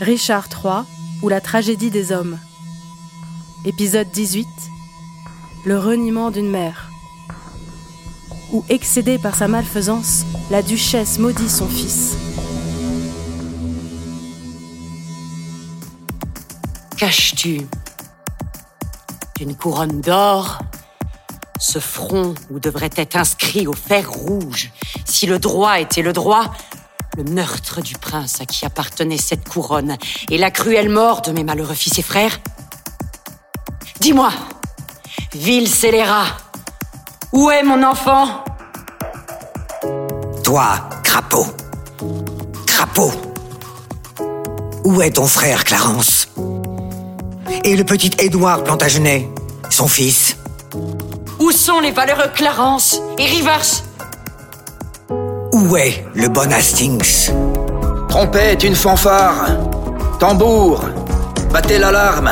Richard III ou la tragédie des hommes. Épisode 18 Le reniement d'une mère. Où, excédée par sa malfaisance, la duchesse maudit son fils. Caches-tu d'une couronne d'or? Ce front où devrait être inscrit au fer rouge, si le droit était le droit, le meurtre du prince à qui appartenait cette couronne et la cruelle mort de mes malheureux fils et frères. Dis-moi, ville scélérat, où est mon enfant? Toi, crapaud. Crapaud. Où est ton frère, Clarence? Et le petit Édouard Plantagenet, son fils? Où sont les valeureux Clarence et Rivers Où est le bon Hastings? Trompette, une fanfare. Tambour. Battez l'alarme.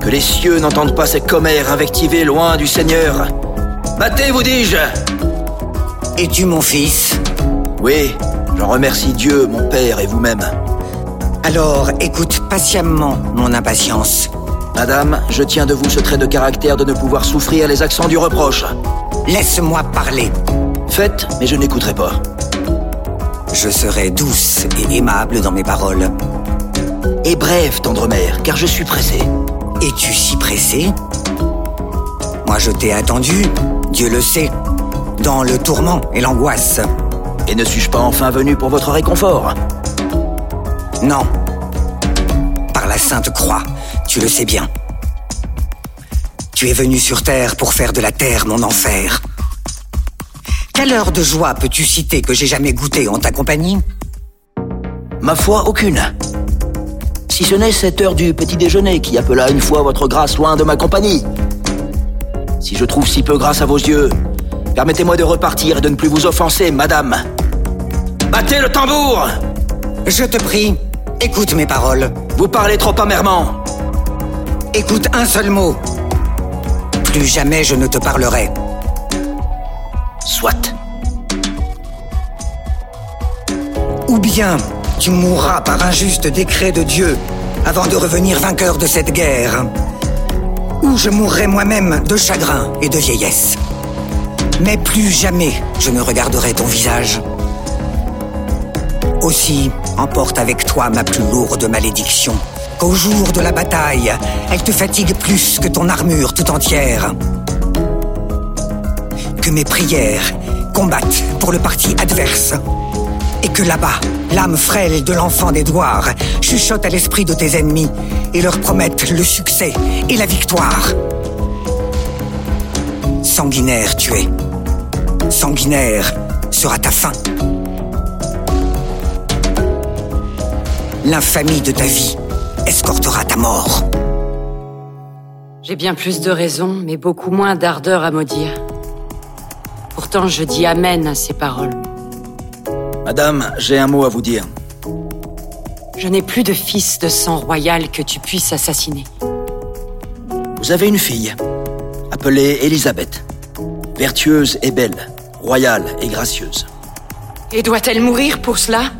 Que les cieux n'entendent pas ces commères invectivés loin du Seigneur. Battez, vous dis-je. Es-tu mon fils? Oui, j'en remercie Dieu, mon père et vous-même. Alors écoute patiemment mon impatience. Madame, je tiens de vous ce trait de caractère de ne pouvoir souffrir les accents du reproche. Laisse-moi parler. Faites, mais je n'écouterai pas. Je serai douce et aimable dans mes paroles. Et bref, tendre mère, car je suis pressé. Es-tu si pressé? Moi je t'ai attendu, Dieu le sait, dans le tourment et l'angoisse. Et ne suis-je pas enfin venu pour votre réconfort? Non. Par la Sainte Croix, tu le sais bien. Tu es venu sur Terre pour faire de la Terre mon enfer. Quelle heure de joie peux-tu citer que j'ai jamais goûté en ta compagnie? Ma foi, aucune. Si ce n'est cette heure du petit déjeuner qui appela une fois votre grâce loin de ma compagnie. Si je trouve si peu grâce à vos yeux, permettez-moi de repartir et de ne plus vous offenser, madame. Battez le tambour Je te prie, écoute mes paroles. Vous parlez trop amèrement. Écoute un seul mot. Plus jamais je ne te parlerai. Soit. Ou bien tu mourras par un juste décret de Dieu avant de revenir vainqueur de cette guerre. Ou je mourrai moi-même de chagrin et de vieillesse. Mais plus jamais je ne regarderai ton visage. Aussi, emporte avec toi ma plus lourde malédiction, qu'au jour de la bataille, elle te fatigue plus que ton armure tout entière. Que mes prières combattent pour le parti adverse. Et que là-bas, l'âme frêle de l'enfant d'Édouard chuchote à l'esprit de tes ennemis et leur promette le succès et la victoire. Sanguinaire tu es. Sanguinaire sera ta fin. L'infamie de ta vie escortera ta mort. J'ai bien plus de raisons, mais beaucoup moins d'ardeur à maudire. Pourtant, je dis Amen à ces paroles. Madame, j'ai un mot à vous dire. Je n'ai plus de fils de sang royal que tu puisses assassiner. Vous avez une fille, appelée Élisabeth. Vertueuse et belle, royale et gracieuse. Et doit-elle mourir pour cela?